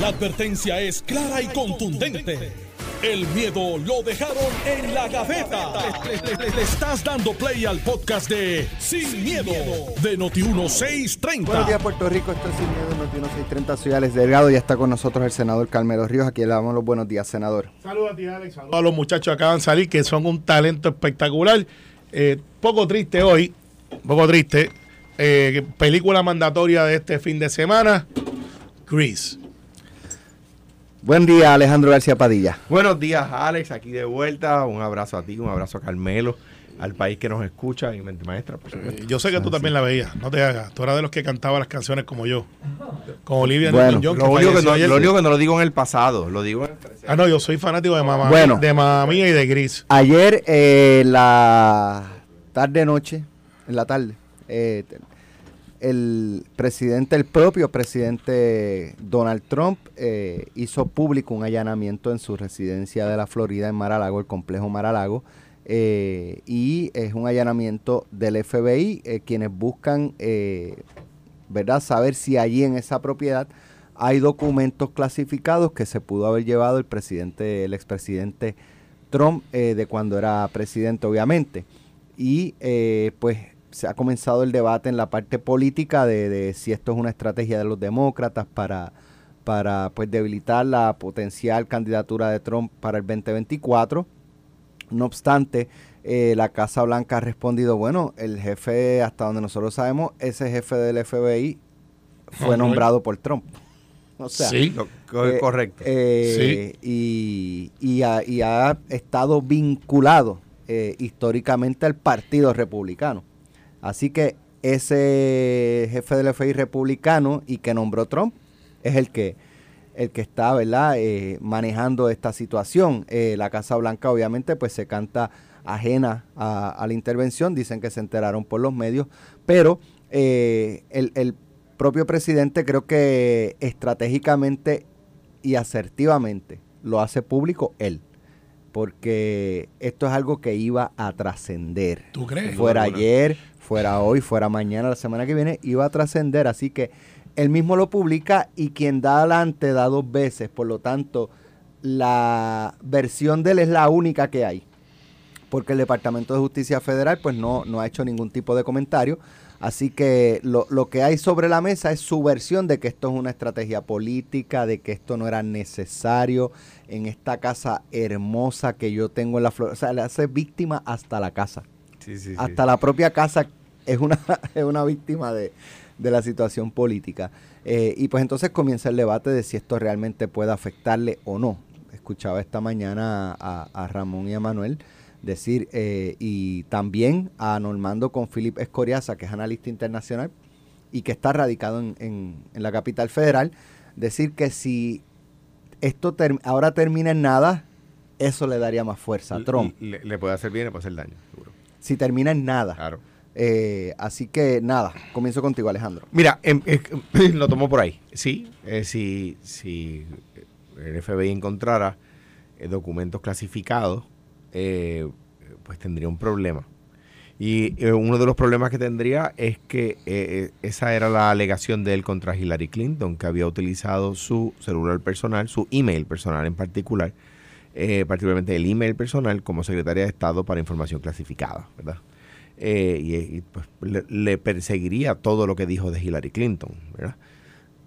La advertencia es clara y contundente. El miedo lo dejaron en la gaveta. Le, le- le estás dando play al podcast de Sin, miedo, de Noti1630. Buenos días, Puerto Rico. Esto es Sin Miedo en Noti 630. Soy Alex Delgado. Ya está con nosotros el senador Carmelo Ríos. Aquí le damos los buenos días, senador. Saludos a ti, Alex. Saludos a los muchachos que acaban de salir, que son un talento espectacular. Eh, poco triste hoy, poco triste. Eh, película mandatoria de este fin de semana, Grease. Buen día, Alejandro García Padilla. Buenos días, Alex, aquí de vuelta. Un abrazo a ti, un abrazo a Carmelo, al país que nos escucha y mente maestra, por supuesto. Eh, Yo sé que tú también la veías, no te hagas. Tú eras de los que cantaba las canciones como yo. Como Olivia Bueno, Newton-John, Lo único, que no, lo único que no lo digo en el pasado, lo digo en el presente. Ah, no, yo soy fanático de mamá, Bueno. de mamá mía y de Gris. Ayer, eh, la tarde-noche, en la tarde, eh, el presidente, el propio presidente Donald Trump, eh, hizo público un allanamiento en su residencia de la Florida, en Mar-a-Lago, el complejo Mar-a-Lago, eh, y es un allanamiento del FBI, eh, quienes buscan, eh, ¿verdad?, saber si allí en esa propiedad hay documentos clasificados que se pudo haber llevado el presidente, el expresidente Trump de cuando era presidente, obviamente. Y pues se ha comenzado el debate en la parte política de, de si esto es una estrategia de los demócratas para, para pues debilitar la potencial candidatura de Trump para el 2024. No obstante, eh, la Casa Blanca ha respondido, bueno, el jefe, hasta donde nosotros sabemos, ese jefe del FBI fue nombrado por Trump. O sea, sí. Lo- eh, correcto. eh, y, y ha, y ha estado vinculado eh, históricamente al Partido Republicano. Así que ese jefe del FBI republicano y que nombró Trump es el que el que está, ¿verdad?, eh, manejando esta situación. Eh, la Casa Blanca, obviamente, pues se canta ajena a, a la intervención, dicen que se enteraron por los medios, pero eh, el, el propio presidente creo que estratégicamente y asertivamente lo hace público él, porque esto es algo que iba a trascender. ¿Tú crees? Fuera ayer, fuera hoy, fuera mañana, la semana que viene, iba a trascender. Así que él mismo lo publica y quien da adelante da dos veces. Por lo tanto, la versión de él es la única que hay. Porque el Departamento de Justicia Federal pues no, no ha hecho ningún tipo de comentario. Así que lo, lo que hay sobre la mesa es su versión de que esto es una estrategia política, de que esto no era necesario en esta casa hermosa que yo tengo en la flor. O sea, le hace víctima hasta la casa Sí, sí, sí. hasta la propia casa es una, es una víctima de, de la situación política. Eh, y pues entonces comienza el debate de si esto realmente puede afectarle o no. Escuchaba esta mañana a, a Ramón y a Manuel decir, eh, y también a Normando con Philip Escoriaza, que es analista internacional y que está radicado en, en- en la capital federal, decir que si esto ter- ahora termina en nada, eso le daría más fuerza a Trump. Le, le puede hacer bien, le puede hacer daño, seguro. Si termina en nada. Claro. Eh, así que nada, comienzo contigo, Alejandro. Mira, em, eh, lo tomo por ahí. Sí, eh, si, si el FBI encontrara eh, documentos clasificados, eh, pues tendría un problema. Y eh, uno de los problemas que tendría es que eh, eh, esa era la alegación de él contra Hillary Clinton, que había utilizado su celular personal, su email personal en particular, eh, particularmente el email personal como secretaria de Estado para información clasificada, ¿verdad? Eh, y, pues, le, perseguiría todo lo que dijo de Hillary Clinton, ¿verdad?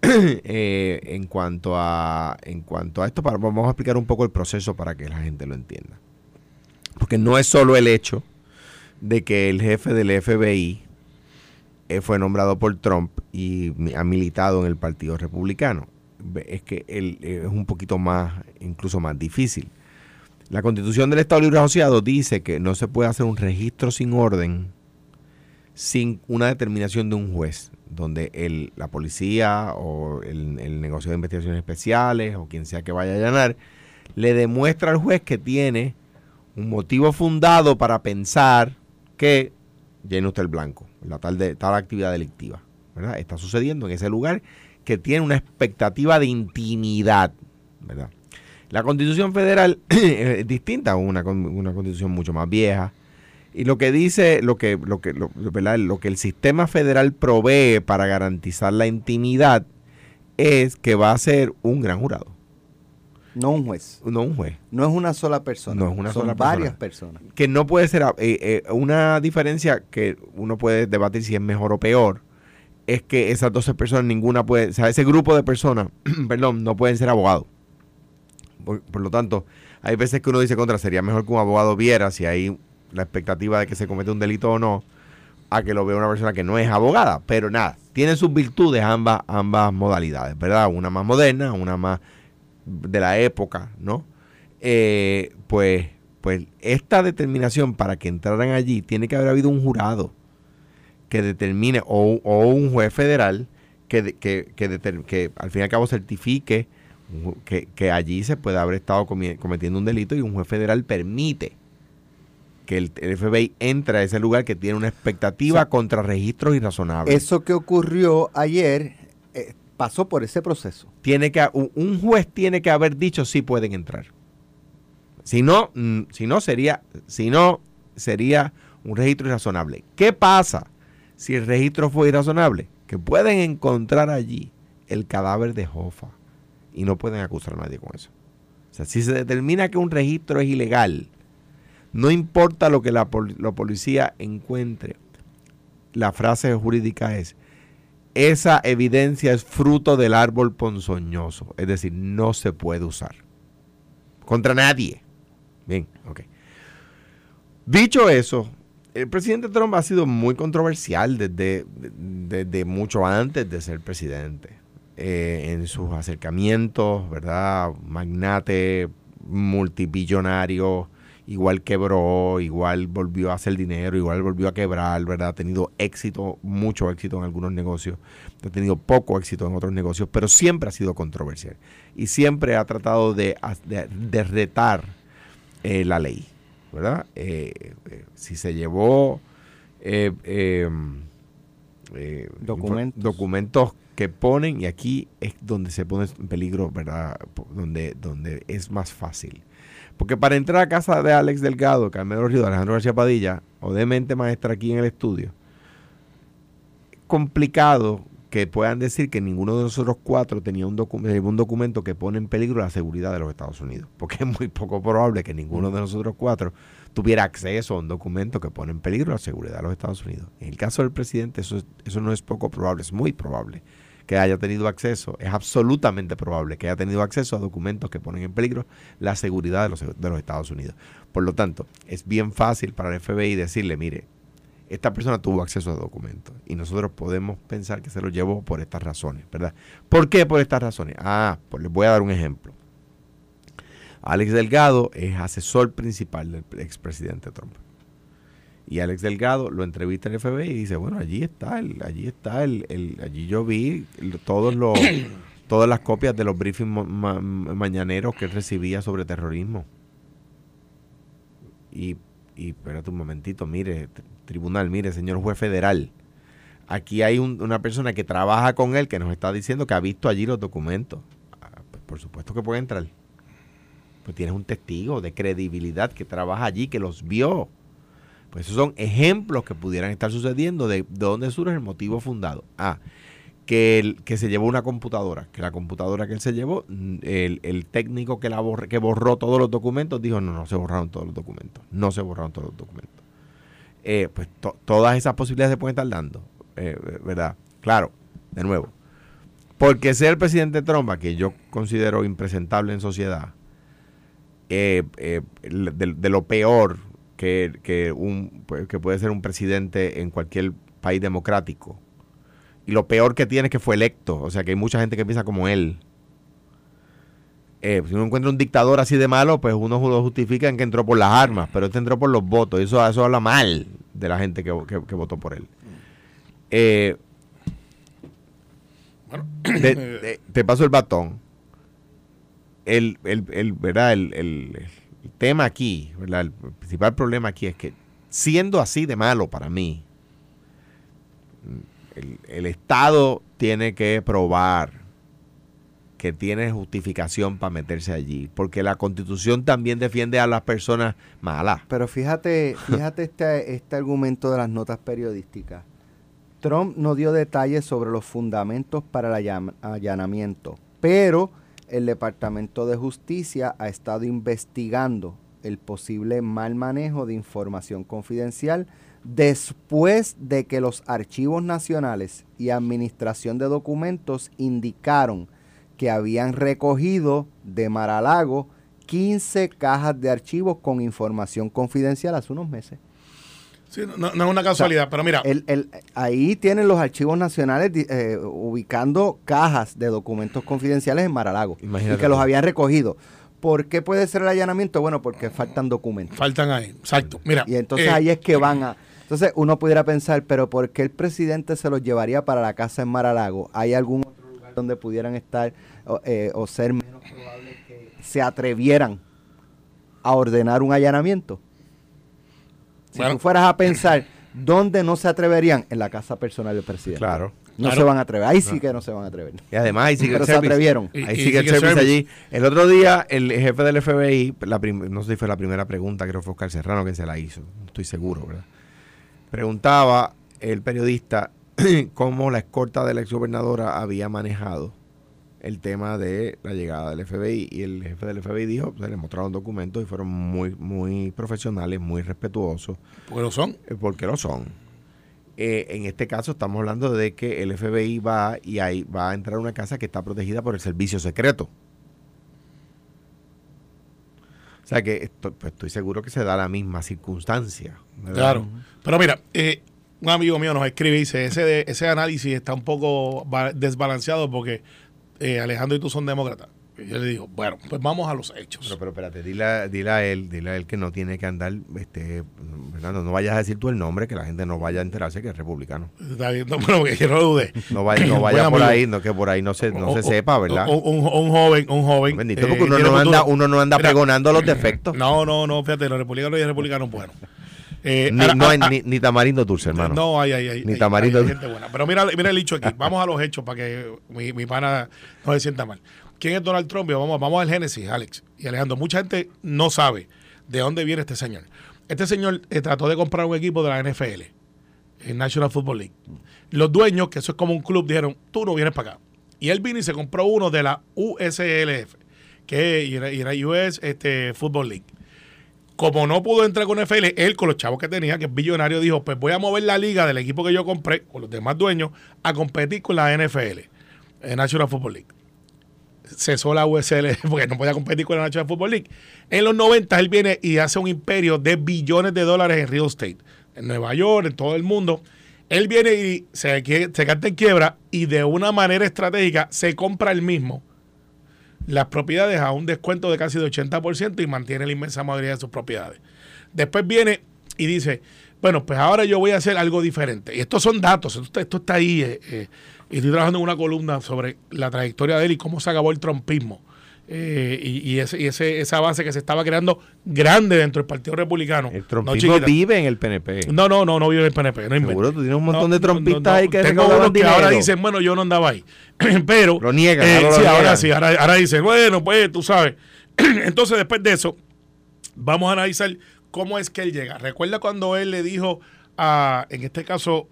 Eh, en cuanto a en cuanto a esto, para- vamos a explicar un poco el proceso para que la gente lo entienda. Porque no es solo el hecho de que el jefe del FBI fue nombrado por Trump y ha militado en el Partido Republicano. Es que él es un poquito más, incluso más difícil. La Constitución del Estado Libre Asociado dice que no se puede hacer un registro sin orden sin una determinación de un juez, donde el, la policía o el, negocio de investigaciones especiales o quien sea que vaya a allanar, le demuestra al juez que tiene un motivo fundado para pensar que llene usted el blanco, la tal, de, tal actividad delictiva. ¿verdad? Está sucediendo en ese lugar que tiene una expectativa de intimidad. ¿verdad? La constitución federal es distinta, una, con- una constitución mucho más vieja. Y lo que dice, lo que, lo que, lo, ¿verdad? lo que el sistema federal provee para garantizar la intimidad es que va a ser un gran jurado, No un juez. no un juez. No es una sola persona. No es una son sola varias persona. personas. Que no puede ser eh, eh, una diferencia que uno puede debatir si es mejor o peor. Es que esas 12 personas, ninguna puede, o sea, ese grupo de personas, perdón, no pueden ser abogados. Por, lo tanto, hay veces que uno dice contra, sería mejor que un abogado viera si hay la expectativa de que se comete un delito o no, a que lo vea una persona que no es abogada. Pero nada, tienen sus virtudes ambas, ambas modalidades, ¿verdad? Una más moderna, una más de la época, ¿no? Eh, pues, pues esta determinación para que entraran allí tiene que haber habido un jurado que determine, o, o un juez federal que, que, que, que al fin y al cabo certifique que, que allí se puede haber estado cometiendo un delito y un juez federal permite que el, el FBI entre a ese lugar que tiene una expectativa O sea, contra registros irrazonables. Eso que ocurrió ayer eh, pasó por ese proceso. tiene que un, un juez tiene que haber dicho si pueden entrar. Si no, mm, si no sería, si no sería un registro irrazonable. ¿Qué pasa si el registro fue irrazonable? Que pueden encontrar allí el cadáver de Jofa y no pueden acusar a nadie con eso. O sea, si se determina que un registro es ilegal, no importa lo que la, pol- la policía encuentre, la frase jurídica es, esa evidencia es fruto del árbol ponzoñoso, es decir, no se puede usar contra nadie. Bien, ok. Dicho eso, el presidente Trump ha sido muy controversial desde mucho antes de ser presidente. Eh, en sus acercamientos, ¿verdad? Magnate, multibillonario, igual quebró, igual volvió a hacer dinero, igual volvió a quebrar, ¿verdad? Ha tenido éxito, mucho éxito en algunos negocios, ha tenido poco éxito en otros negocios, pero siempre ha sido controversial y siempre ha tratado de, de, retar eh, la ley, ¿verdad? Eh, si se llevó eh, Documentos. documentos que ponen, y aquí es donde se pone en peligro, ¿verdad? Donde, donde es más fácil. Porque para entrar a casa de Alex Delgado, Carmelo Río, Alejandro García Padilla, o de mente maestra aquí en el estudio, complicado que puedan decir que ninguno de nosotros cuatro tenía un, eh, un documento que pone en peligro la seguridad de los Estados Unidos. Porque es muy poco probable que ninguno de nosotros cuatro tuviera acceso a un documento que pone en peligro la seguridad de los Estados Unidos. En el caso del presidente, eso, es- eso no es poco probable, es muy probable que haya tenido acceso, es absolutamente probable que haya tenido acceso a documentos que ponen en peligro la seguridad de los, de los Estados Unidos. Por lo tanto, es bien fácil para el FBI decirle, mire, esta persona tuvo acceso a documentos y nosotros podemos pensar que se lo llevó por estas razones, ¿verdad? ¿Por qué por estas razones? Ah, pues les voy a dar un ejemplo. Alex Delgado es asesor principal del expresidente Trump. Y Alex Delgado lo entrevista en el FBI y dice, bueno, allí está, el, allí está, el, el- allí yo vi el- todos los, todas las copias de los briefings ma- ma- mañaneros que él recibía sobre terrorismo. Y, y espérate un momentito, mire, tribunal, mire, señor juez federal, aquí hay un- una persona que trabaja con él que nos está diciendo que ha visto allí los documentos. Ah, pues por supuesto que puede entrar. Pues tienes un testigo de credibilidad que trabaja allí, que los vio. Pues esos son ejemplos que pudieran estar sucediendo de, de dónde surge el motivo fundado. Ah, que, el, que se llevó una computadora, que la computadora que él se llevó, mm, el, el técnico que, la borr- que borró todos los documentos dijo, no, no se borraron todos los documentos, no se borraron todos los documentos. Eh, pues to- todas esas posibilidades se pueden estar dando, eh, ¿verdad? Claro, de nuevo, porque ser el presidente Trump, que yo considero impresentable en sociedad, eh, de, de lo peor que, que, un, pues, que puede ser un presidente en cualquier país democrático. Y lo peor que tiene es que fue electo. O sea que hay mucha gente que piensa como él. Eh, si uno encuentra un dictador así de malo, pues uno lo justifica en que entró por las armas, pero este entró por los votos. Y eso, eso habla mal de la gente que, que- que votó por él. Eh, te, te- te paso el batón. El, el, el, ¿verdad? El, el- el tema aquí, ¿verdad? el principal problema aquí es que siendo así de malo para mí, el, el Estado tiene que probar que tiene justificación para meterse allí, porque la Constitución también defiende a las personas malas. Pero fíjate, fíjate este, este argumento de las notas periodísticas. Trump no dio detalles sobre los fundamentos para el allan- allanamiento, pero el Departamento de Justicia ha estado investigando el posible mal manejo de información confidencial después de que los archivos nacionales y administración de documentos indicaron que habían recogido de Maralago 15 cajas de archivos con información confidencial hace unos meses. Sí, no, no es una casualidad, pero mira, El- el- ahí tienen los archivos nacionales eh, ubicando cajas de documentos confidenciales en Maralago Imagínate y que los habían recogido. ¿Por qué puede ser el allanamiento? Bueno, porque faltan documentos. faltan ahí. Exacto. Mira. Y entonces eh, ahí es que van a... Entonces uno pudiera pensar, pero ¿por qué el presidente se los llevaría para la casa en Maralago? ¿Hay algún otro lugar donde pudieran estar o, eh, o ser menos probable que se atrevieran a ordenar un allanamiento? Si Bueno. tú fueras a pensar, ¿dónde no se atreverían? En la casa personal del presidente. Claro. No Claro. se van a atrever. Ahí sí que no se van a atrever. Y además hay Secret Pero se Service. atrevieron. Y- Hay y Secret Secret Service Service. allí. El otro día, el jefe del FBI, la no sé si fue la primera pregunta, creo que fue Oscar Serrano quien se la hizo, no estoy seguro, ¿verdad? Preguntaba el periodista cómo la escorta de la exgobernadora había manejado el tema de la llegada del FBI y el jefe del FBI dijo, se le mostraron documentos y fueron muy, muy profesionales, muy respetuosos, Porque lo son. eh, porque lo son. Eh, en este caso estamos hablando de que el FBI va y ahí va a entrar a una casa que está protegida por el servicio secreto. O sea que esto- pues, estoy seguro que se da la misma circunstancia. ¿verdad? Claro. Pero mira, eh, un amigo mío nos escribe y dice, ese, de- ese análisis está un poco ba- desbalanceado porque eh, Alejandro y tú son demócratas. Y yo le digo, bueno, pues vamos a los hechos. Pero, pero espérate, dile, a- dile a él, dile a él que no tiene que andar, este, Fernando, no vayas a decir tú el nombre, que la gente no vaya a enterarse que es republicano. Está bien, no, bueno, que yo no lo dudé. No vaya, no vaya por amigo. ahí, no que por ahí no se, no O- se o- sepa, ¿verdad? Un, un joven, un joven. Bendito, eh, porque uno no, anda, uno no anda Mira, pregonando los defectos. No, no, no, fíjate, los republicanos y los republicanos buenos. Eh, Ni, ahora, no hay ah, ni, ni tamarindo dulce, hermano. No, hay, hay, hay. Ni hay- tamarindo. hay gente buena. Pero mira, mira el hecho aquí. Vamos a los hechos para que mi, mi pana no se sienta mal. ¿Quién es Donald Trump? Vamos, vamos al Génesis, Alex y Alejandro. Mucha gente no sabe de dónde viene este señor. Este señor eh, trató de comprar un equipo de la NFL, el National Football League. Los dueños, que eso es como un club, dijeron, tú no vienes para acá. Y él vino y se compró uno de la USLF, que era, era US este, Football League como no pudo entrar con NFL, él con los chavos que tenía, que es billonario, dijo, pues voy a mover la liga del equipo que yo compré, con los demás dueños, a competir con la NFL, en National Football League. Cesó la USL porque no podía competir con la National Football League. En los 90 él viene y hace un imperio de billones de dólares en real estate, en Nueva York, en todo el mundo. Él viene y se, se canta en quiebra y de una manera estratégica se compra el mismo las propiedades a un descuento de casi de 80% y mantiene la inmensa mayoría de sus propiedades. Después viene y dice, bueno, pues ahora yo voy a hacer algo diferente. Y estos son datos, esto, esto está ahí. eh, eh, y estoy trabajando en una columna sobre la trayectoria de él y cómo se acabó el trompismo. Eh, y y, ese, y ese, ese avance que se estaba creando grande dentro del Partido Republicano. El trompismo vive en el PNP. No, no, no, no vive en el PNP. No. Seguro tú tienes un montón No, de trompistas no. ahí que Tengo unos que ahora dicen, bueno, yo no andaba ahí. Pero. Lo niegan, eh, ahora lo sí, ahora niegan. sí, ahora, ahora dicen, bueno, pues tú sabes. Entonces, después de eso, vamos a analizar cómo es que él llega. Recuerda cuando él le dijo a, en este caso,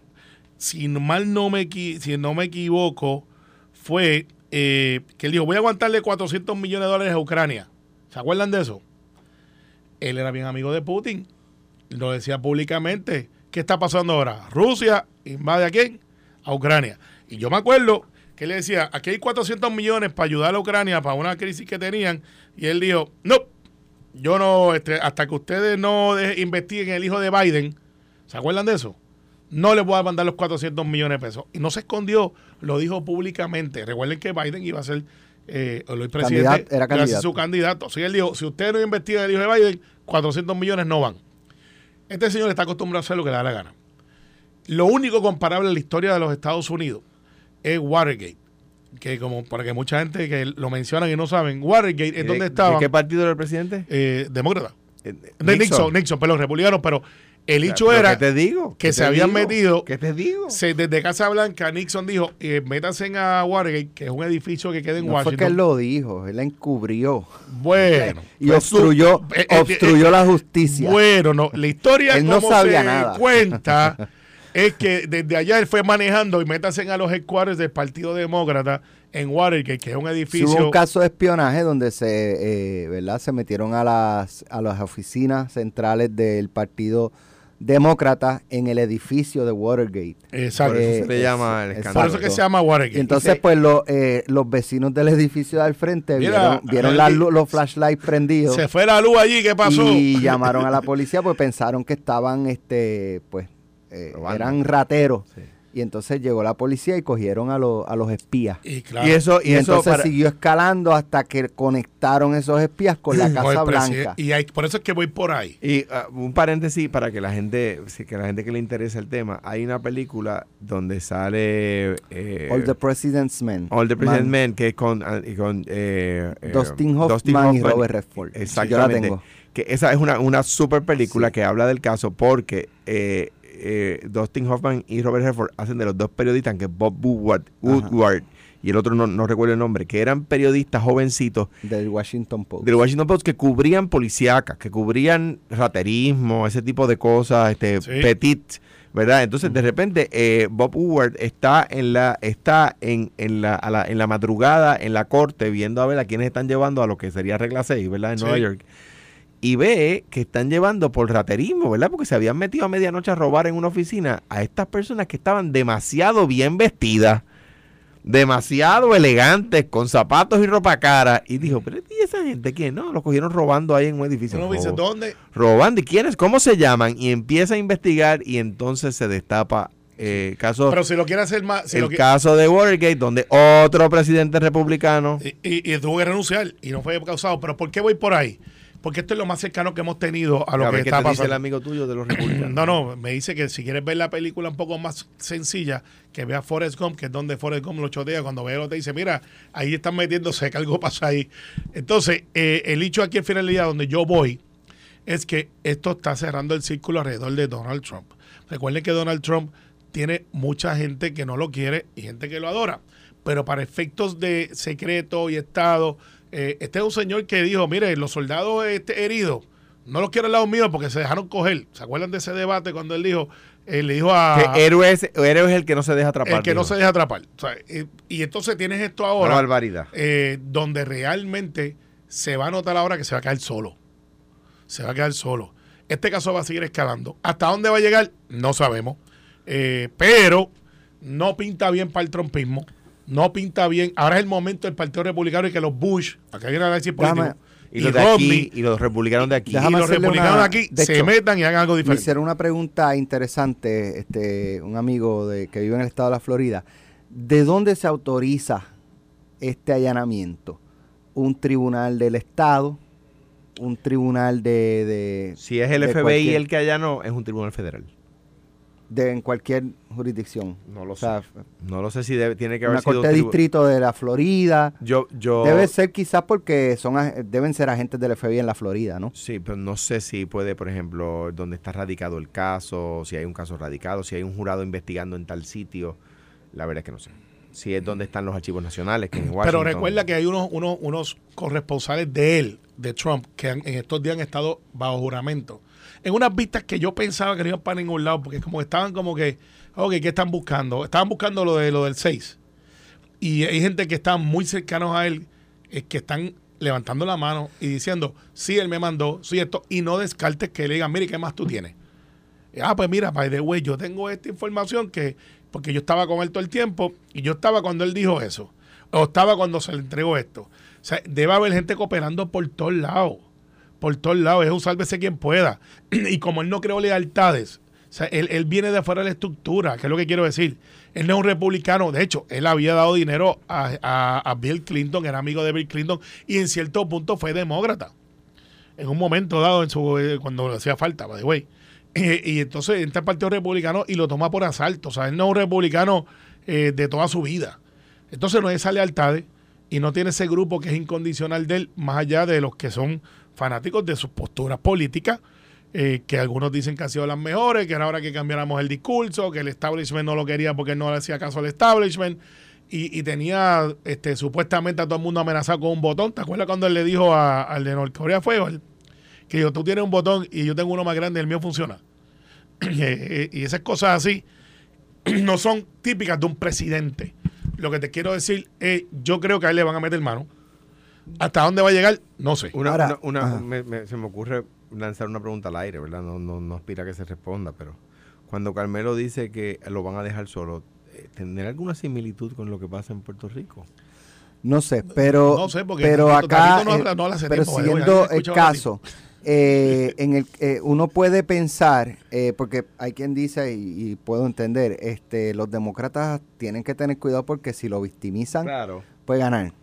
si mal no me, si no me equivoco, fue eh, que él dijo, voy a aguantarle 400 millones de dólares a Ucrania. ¿Se acuerdan de eso? Él era bien amigo de Putin. Lo decía públicamente. ¿Qué está pasando ahora? Rusia invade a quién? A Ucrania. Y yo me acuerdo que él decía, aquí hay 400 millones para ayudar a Ucrania para una crisis que tenían. Y él dijo, no, yo no, este, hasta que ustedes no investiguen el hijo de Biden, ¿se acuerdan de eso? No les voy a mandar los 400 millones de pesos. Y no se escondió, lo dijo públicamente. Recuerden que Biden iba a ser eh, el presidente, Candidato- era a candidato. su candidato. Así que él dijo, si ustedes no investigan el hijo de Biden, 400 millones no van. Este señor está acostumbrado a hacer lo que le da la gana. Lo único comparable en la historia de los Estados Unidos es Watergate. Que como para que mucha gente que lo mencionan y no saben, Watergate es ¿De- donde ¿De estaban qué partido era el presidente? eh, demócratas. Eh, De Nixon, Nixon, pero los republicanos, pero el hecho ¿Pero era ¿Qué te digo? que ¿Qué se te habían digo? metido- ¿Qué te digo? se- desde Casa Blanca, Nixon dijo, eh, métanse en a Watergate, que es un edificio que queda en No fue que Washington. él lo dijo, él la encubrió. Bueno, Y pues obstruyó, eh, eh, obstruyó eh, la justicia. Bueno, no, la historia Él no como sabía se nada. cuenta es que desde allá él fue manejando y métase a los headquarters del Partido Demócrata en Watergate, que es un Sí, edificio. hubo un caso de espionaje donde se, eh, ¿verdad? se metieron a las, a las oficinas centrales del Partido Demócrata en el edificio de Watergate. Exacto. Por eso Eh, se le llama el es- escándalo. Por eso que se llama Watergate. Y entonces, pues, lo- eh, los vecinos del edificio de al frente Mira, vieron, vieron Andy, las lu- los flashlights prendidos se fue la luz allí, ¿qué pasó? y llamaron a la policía porque pensaron que estaban, este, pues, eh, eran rateros. Sí. Y entonces llegó la policía y cogieron a, los a los espías. Y claro, Y eso, Y, y eso entonces para- siguió escalando hasta que conectaron esos espías con la Casa. Blanca. Y hay- por eso es que voy por ahí. Y ah, un paréntesis para que la gente, que la gente que le interesa el tema, hay una película donde sale eh, All the President's Men. All the President's. Men, que es con, y con eh, eh, Dustin Hoffman y Robert Redford. Exactamente. Yo la tengo. Que esa es una, una super película Sí. que habla del caso porque eh, eh, Dustin Hoffman y Robert Redford hacen de los dos periodistas, que Bob Woodward, Woodward y el otro no, no recuerdo el nombre, que eran periodistas jovencitos Del Washington Post. del Washington Post que cubrían policíacas, que cubrían raterismo, ese tipo de cosas, este Sí. petit, ¿verdad? Entonces de repente eh, Bob Woodward está en la está en, en la, a la- en la madrugada en la corte viendo a ver a quiénes están llevando a lo que sería regla 6, ¿verdad? En Sí. Nueva York. Y ve que están llevando por raterismo, ¿verdad? Porque se habían metido a medianoche a robar en una oficina a estas personas que estaban demasiado bien vestidas demasiado elegantes, con zapatos y ropa cara. Y dijo, pero ¿y esa gente quién? No, lo cogieron robando ahí en un edificio. Dice, ¿dónde? robando. ¿Y quiénes? ¿Cómo se llaman? Y empieza a investigar y entonces se destapa eh, caso, Pero si lo quiere hacer más, si el lo caso de Watergate, donde otro presidente republicano... y, y- y tuvo que renunciar y no fue causado. Pero ¿por qué voy por ahí? Porque esto es lo más cercano que hemos tenido a lo A ver que está te dice el pasando. amigo tuyo de los republicanos. No, no, me dice que si quieres ver la película un poco más sencilla, que vea Forrest Gump, que es donde Forrest Gump lo chotea, cuando ve lo te dice, mira, ahí están metiéndose, que algo pasa ahí. Entonces, eh, el hecho aquí al final del día donde yo voy es que esto está cerrando el círculo alrededor de Donald Trump. Recuerden que Donald Trump tiene mucha gente que no lo quiere y gente que lo adora. Pero para efectos de secreto y Estado, eh, este es un señor que dijo, mire, los soldados este, heridos, no los quiero al lado mío porque se dejaron coger. ¿Se acuerdan de ese debate cuando él dijo, eh, le dijo a... Que héroe es, héroe es el que no se deja atrapar. el que no se deja atrapar. O sea, eh, y entonces tienes esto Una ahora barbaridad. eh, donde realmente se va a notar ahora que se va a caer solo. Se va a quedar solo. Este caso va a seguir escalando. ¿Hasta dónde va a llegar? No sabemos. Eh, pero no pinta bien para el trumpismo. No pinta bien. Ahora es el momento del Partido Republicano y que los Bush, acá viene a decir político, Déjame- Y los de aquí, Romney, y los republicanos de aquí. y los republicanos una- de aquí de se hecho, metan y hagan algo Me diferente. hicieron una pregunta interesante, este, un amigo de, que vive en el estado de la Florida. ¿De dónde se autoriza este allanamiento? ¿Un tribunal del estado? ¿Un tribunal de... de Si es el de FBI cualquier- el que allanó, es un tribunal federal. De, en cualquier jurisdicción? No lo O sea, No lo sé si debe- tiene que haber una sido corte de distrito de la Florida. Yo, yo, Debe ser quizás porque son deben ser agentes del FBI en la Florida, ¿no? Sí, pero no sé si puede, por ejemplo, dónde está radicado el caso, si hay un caso radicado, si hay un jurado investigando en tal sitio. La verdad es que no sé. Si es donde están los archivos nacionales, que en Washington. Pero recuerda que hay unos, unos, unos corresponsales de él, de Trump, que han- en estos días han estado bajo juramento. En unas vistas que yo pensaba que no iban para ningún lado, porque como estaban como que, ok, ¿qué están buscando? Estaban buscando lo de lo del 6. Y hay gente que está muy cercanos a él, eh, que están levantando la mano y diciendo, sí, él me mandó, sí, esto, y no descartes que le digan, mire, ¿qué más tú tienes? Y, Ah, pues mira, by the way, yo tengo esta información que, porque yo estaba con él todo el tiempo y yo estaba cuando él dijo eso, o estaba cuando se le entregó esto. O sea, debe haber gente cooperando por todos lados, por todos lados, es un sálvese quien pueda. y como él no creó lealtades, él, él viene de afuera de la estructura, que es lo que quiero decir. Él no es un republicano, de hecho, él había dado dinero a, a- Bill Clinton, era amigo de Bill Clinton, y en cierto punto fue demócrata en un momento dado eh, cuando le hacía falta, by the way. Eh, y entonces entra el Partido Republicano y lo toma por asalto. O sea, él no es un republicano eh, de toda su vida. Entonces no hay esa lealtad y no tiene ese grupo que es incondicional de él, más allá de los que son fanáticos de sus posturas políticas, eh, que algunos dicen que han sido las mejores, que era hora que cambiáramos el discurso, que el establishment no lo quería porque no le hacía caso al establishment. Y, tenía este, supuestamente a todo el mundo amenazado con un botón. ¿Te acuerdas cuando él le dijo al de Norcorea fue él? que yo, tú tienes un botón y yo tengo uno más grande, el mío funciona. y esas cosas así, no son típicas de un presidente. Lo que te quiero decir es, yo creo que a él le van a meter mano. ¿Hasta dónde va a llegar? No sé. Una, Ahora, una- me- me- se me ocurre lanzar una pregunta al aire, ¿verdad? No, no, no aspira a que se responda, pero cuando Carmelo dice que lo van a dejar solo, eh, ¿tendrá alguna similitud con lo que pasa en Puerto Rico? No sé, pero, No sé, porque pero acá, no eh, habla- no habla pero tiempo, siguiendo el caso, eh, en el, eh, uno puede pensar, eh, porque hay quien dice, y, y puedo entender, este, los demócratas tienen que tener cuidado porque si lo victimizan, Claro. puede ganar.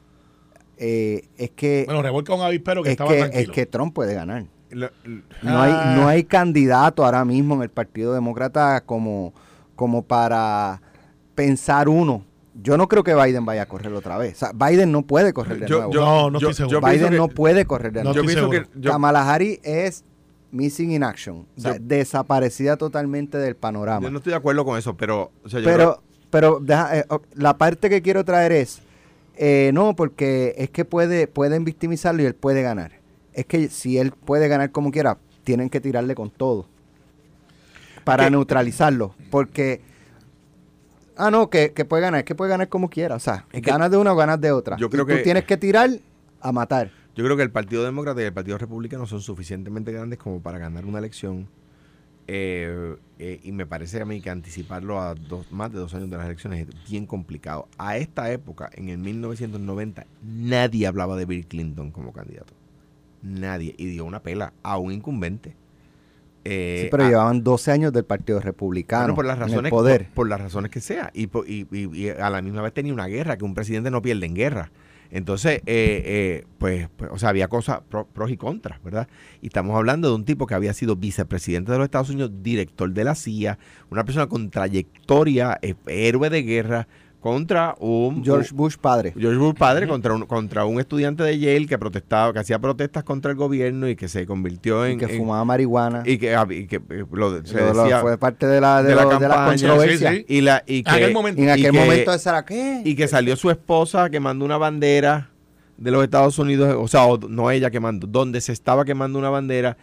Eh, es que, Bueno, revuelca un avispero que es, estaba que, es que Trump puede ganar. No hay, Ah. no hay candidato ahora mismo en el Partido Demócrata como, como para pensar uno. Yo no creo que Biden vaya a correr otra vez. O sea, Biden no puede correr de Yo- nuevo. yo- no, no yo- estoy seguro. Biden que- no puede correr de No nuevo. yo pienso que yo- Kamala Harris es missing in action. O sea, Yo- desaparecida totalmente del panorama. yo no estoy de acuerdo con eso, pero... o sea, yo pero pero deja- eh, la parte que quiero traer es, eh, no, porque es que puede pueden victimizarlo y él puede ganar. Es que si él puede ganar como quiera, tienen que tirarle con todo para neutralizarlo. Porque, ah, no, que, que puede ganar, es que puede ganar como quiera. O sea, Es que- ganas de una o ganas de otra. Yo creo Y tú que- tienes que tirar a matar. Yo creo que el Partido Demócrata y el Partido Republicano son suficientemente grandes como para ganar una elección. Eh, eh, y me parece a mí que anticiparlo a dos, más de dos años de las elecciones es bien complicado. A esta época, en el 1990, nadie hablaba de Bill Clinton como candidato. Nadie. Y dio una pela a un incumbente. Eh, Sí, pero a- llevaban 12 años del Partido Republicano bueno, por las en el razones poder. Por, por las razones que sea y, y- y- y a la misma vez tenía una guerra que un presidente no pierde en guerra entonces eh, eh, pues, pues, o sea había cosas pro- pros y contras verdad y estamos hablando de un tipo que había sido vicepresidente de los Estados Unidos director de la CIA una persona con trayectoria eh, héroe de guerra contra un George Bush padre. George Bush padre contra un, contra un estudiante de Yale que protestaba que hacía protestas contra el gobierno y que se convirtió y en que en- fumaba marihuana. y que, y que, lo- se Lo- lo- decía fue parte de la, de, de la lo- de la campaña, controversia. sí, sí. y la y que, En aquel momento. Y en y aquel que- momento esa era qué? y que salió su esposa quemando una bandera de los Estados Unidos, o sea, o no ella quemando, donde se estaba quemando una bandera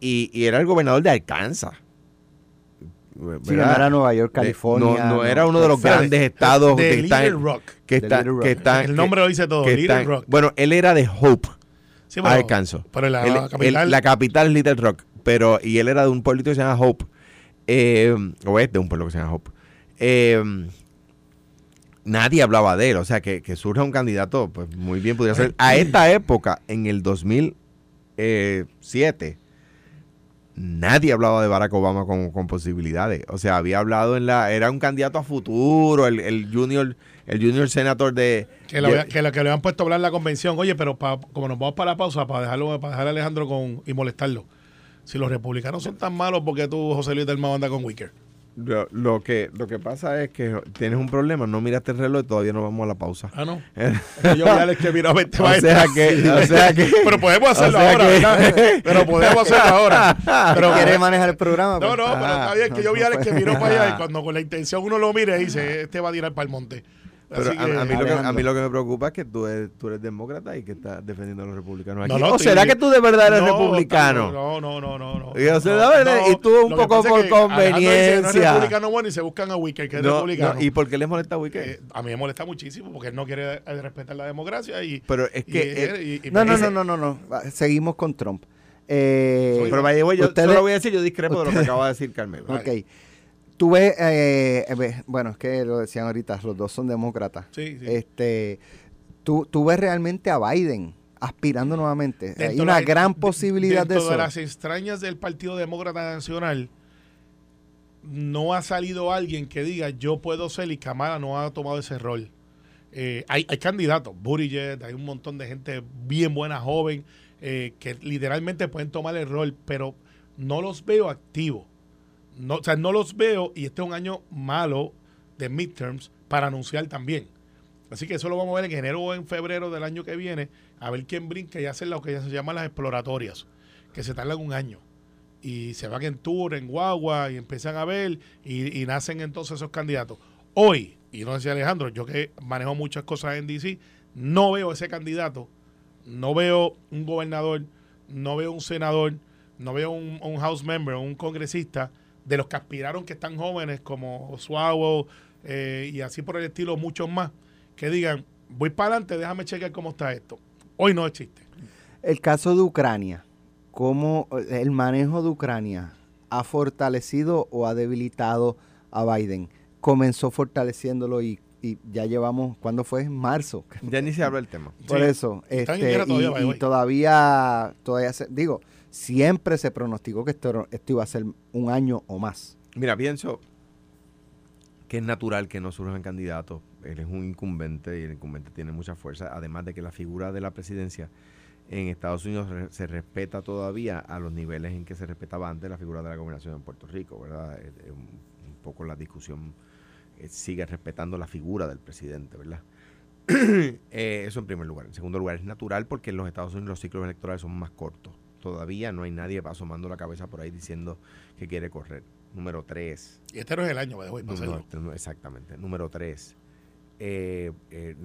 y, y era el gobernador de Arkansas. Sí, era Nueva York, Eh, California. No, no era uno de los grandes estados de que Little están, Rock. que Rock. que El nombre lo dice todo, Little Rock. Bueno, él era de Hope, Sí, pero- Arkansas. Pero la Él- él- capital. la capital es Little Rock, pero y él era de un pueblito que se llama Hope, eh, o es de un pueblo que se llama Hope. Eh, nadie hablaba de él, o sea que, que surja un candidato, pues muy bien podría ser. A esta época, en el 2007, nadie hablaba de Barack Obama con, con posibilidades. O sea, había hablado en la, era un candidato a futuro, el, el junior, el junior senator de, Que, lo, de- que, lo- que le habían puesto a hablar en la convención. Oye, pero pa- como nos vamos para la pausa, para dejarlo para dejar a Alejandro con, y molestarlo. Si los republicanos son tan malos, porque tú, José Luis del Mau, anda con Wicker? Lo, lo que lo que pasa es que tienes un problema, no miraste el reloj y todavía no vamos a la pausa. Ah, no. yo vi a Alex que miró a 20 o sea que, o sea que Pero podemos hacerlo o sea ahora, que- ¿verdad? Pero podemos hacerlo ahora. Pero, ¿Quiere manejar el programa? no, Pues, no, pero ah, está bien que yo vi a Alex que miró no, para allá y cuando con la intención uno lo mire dice, este va a tirar para el monte. Pero a, a mí lo que, a mí lo que me preocupa es que tú eres, tú eres demócrata y que estás defendiendo a los republicanos aquí. No, no, ¿O será que tú de verdad eres No, republicano? No, no, no, no. no Y, o sea, y tú un poco por es que Alejandro dice No es conveniencia. republicano bueno y se buscan a Wicker, que es No, republicano. no, ¿Y por qué les molesta a Wicker? Eh, a mí me molesta muchísimo porque él no quiere eh, respetar la democracia y... pero es que... eh, y- No, no, no, no, no, no. Seguimos con Trump. Eh, pero vaya, yo ustedes- solo voy a decir, yo discrepo de lo que acaba de decir Carmelo. Ok. Tú ves, eh, eh, bueno, es que lo decían ahorita, los dos son demócratas. Sí, sí. Este, tú, tú ves realmente a Biden aspirando nuevamente. Hay una de- gran de- posibilidad de dentro eso. de las extrañas del Partido Demócrata Nacional, no ha salido alguien que diga yo puedo ser y Kamala no ha tomado ese rol. Eh, hay, hay candidatos, Buttigieg, hay un montón de gente bien buena, joven, eh, que literalmente pueden tomar el rol, pero no los veo activos. No, o sea, no los veo y este es un año malo de midterms para anunciar también. Así que eso lo vamos a ver en enero o en febrero del año que viene, a ver quién brinca y hace lo que se llaman las exploratorias, que se tardan un año. Y se van en tour, en guagua, y empiezan a ver, y, y nacen entonces esos candidatos. Hoy, y no decía Alejandro, yo que manejo muchas cosas en DC, no veo ese candidato, no veo un gobernador, no veo un senador, no veo un, un house member, un congresista de los que aspiraron que están jóvenes, como Suavo eh, y así por el estilo, muchos más, que digan, voy para adelante, déjame chequear cómo está esto. Hoy no existe. El caso de Ucrania, ¿cómo el manejo de Ucrania ha fortalecido o ha debilitado a Biden? Comenzó fortaleciéndolo y, y ya llevamos, ¿cuándo fue? En marzo. Ya ni se habla el tema. Por Sí. eso, Está en este, guerra todavía, y, y todavía, todavía se- digo, siempre se pronosticó que esto, iba a ser un año o más. Mira, pienso que es natural que no surjan candidatos. Él es un incumbente y el incumbente tiene mucha fuerza. Además de que la figura de la presidencia en Estados Unidos se respeta todavía a los niveles en que se respetaba antes la figura de la gobernación en Puerto Rico, ¿verdad? Eh, eh, un, poco la discusión eh, sigue respetando la figura del presidente, ¿verdad? Eso en primer lugar. En segundo lugar, es natural porque en los Estados Unidos los ciclos electorales son más cortos. Todavía no hay nadie asomando la cabeza por ahí diciendo que quiere correr. Número tres. Y este no es el año, way, para No, no, este no, exactamente. Número tres. eh, eh,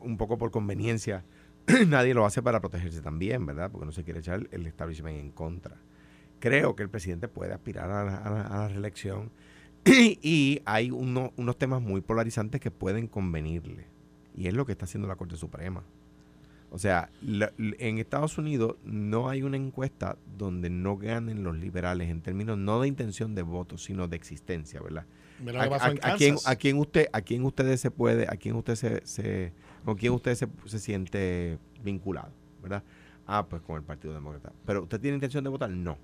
un poco por conveniencia, nadie lo hace para protegerse también, ¿verdad? Porque no se quiere echar el establishment en contra. Creo que el presidente puede aspirar a la, a la- a la reelección y hay uno- unos temas muy polarizantes que pueden convenirle. Y es lo que está haciendo la Corte Suprema. O sea, la- en Estados Unidos no hay una encuesta donde no ganen los liberales en términos no de intención de voto, sino de existencia, ¿verdad? A, a- a quién, a quién usted, a quién ustedes se puede, a quién usted se, se- con quién usted se, se siente vinculado, ¿verdad? Ah, pues con el Partido Demócrata. Pero usted tiene intención de votar, no.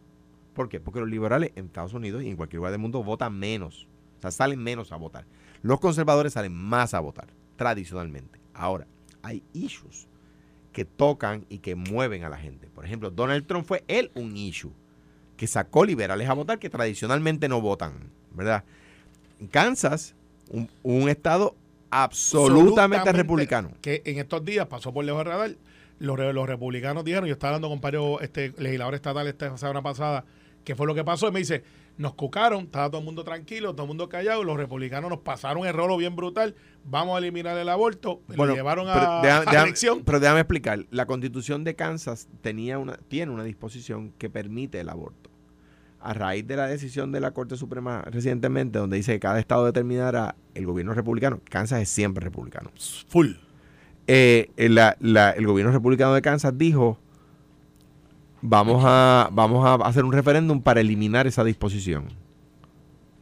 ¿Por qué? Porque los liberales en Estados Unidos y en cualquier lugar del mundo votan menos, o sea, salen menos a votar. Los conservadores salen más a votar, tradicionalmente. Ahora, hay issues que tocan y que mueven a la gente. Por ejemplo, Donald Trump fue él un issue que sacó liberales a votar que tradicionalmente no votan, ¿verdad? En Kansas, un, un estado absolutamente, republicano. Que en estos días pasó por lejos del radar. Los republicanos dijeron, yo estaba hablando con varios este, legisladores estatales esta semana pasada, que fue lo que pasó. Y me dice, nos cucaron, estaba todo el mundo tranquilo, todo el mundo callado. Los republicanos nos pasaron un error bien brutal. Vamos a eliminar el aborto. lo llevaron a, pero a déjame- la déjame- elección. pero déjame explicar. La constitución de Kansas tenía una, tiene una disposición que permite el aborto. A raíz de la decisión de la Corte Suprema recientemente, donde dice que cada estado determinará el gobierno republicano, Kansas es siempre republicano. Full. eh, la- la- el gobierno republicano de Kansas dijo vamos a vamos a hacer un referéndum para eliminar esa disposición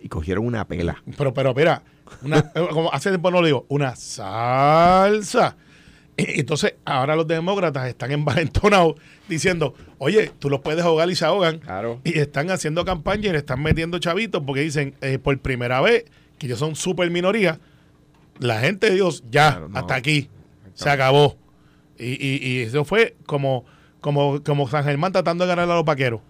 y cogieron una pela Pero, pero, mira, una, eh, como hace tiempo no lo digo, una salsa. E- Entonces, ahora los demócratas están envalentonados diciendo, oye, tú los puedes ahogar y se ahogan. claro Y están haciendo campaña y le están metiendo chavitos porque dicen, eh, por primera vez, que ellos son súper minoría, la gente de Dios, ya, Claro, no. hasta aquí, se acabó. Y, y, y eso fue como, como, como San Germán tratando de ganar a los vaqueros.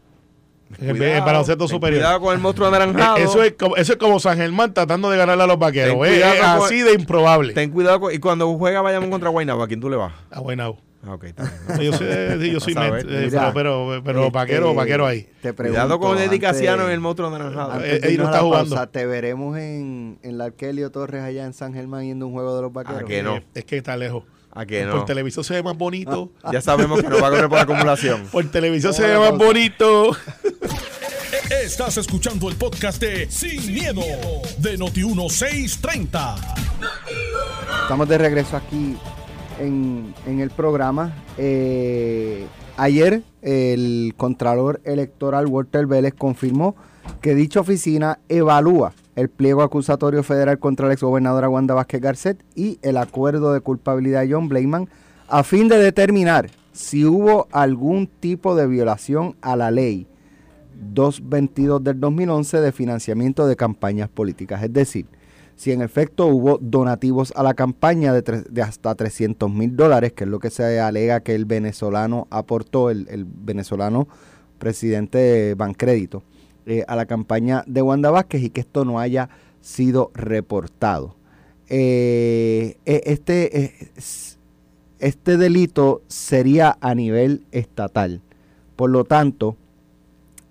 En el, baloncesto superior. cuidado con el monstruo anaranjado Eh, Eso es, como, eso es como San Germán tratando de ganarle a los vaqueros. Ten Es, cuidado así de improbable. ten cuidado con- y cuando juega Bayamón contra Guaynabo ¿a quién tú le vas? Ah, bueno. Ah, ok, está bien. Yo soy, sí, yo soy a eh, Mira, pero, pero, pero Este, vaquero, vaquero ahí. Te cuidado con Eddie Casiano en el monstruo anaranjado Eh, él no irnos a está jugando. pausa, ¿Te veremos en, en la Arkelio Torres allá en San Germán yendo a un juego de los vaqueros? ¿A que no? Eh, Es que está lejos. ¿A que Por no? televisión se ve más bonito. Ya sabemos que no va a correr por acumulación. Por televisión se ve más bonito. Estás escuchando el podcast de Sin, miedo, de Noti1630. Estamos de regreso aquí en, en el programa. Eh, ayer el Contralor Electoral Walter Vélez confirmó que dicha oficina evalúa el pliego acusatorio federal contra la exgobernadora Wanda Vázquez Garcet y el acuerdo de culpabilidad de John Blayman a fin de determinar si hubo algún tipo de violación a la ley 222 del 2011 de financiamiento de campañas políticas. Es decir, si en efecto hubo donativos a la campaña de, de hasta 300 mil dólares, que es lo que se alega que el venezolano aportó, el, el venezolano presidente Bancrédito, eh, a la campaña de Wanda Vázquez y que esto no haya sido reportado. Eh, eh, este, s- este delito sería a nivel estatal. Por lo tanto,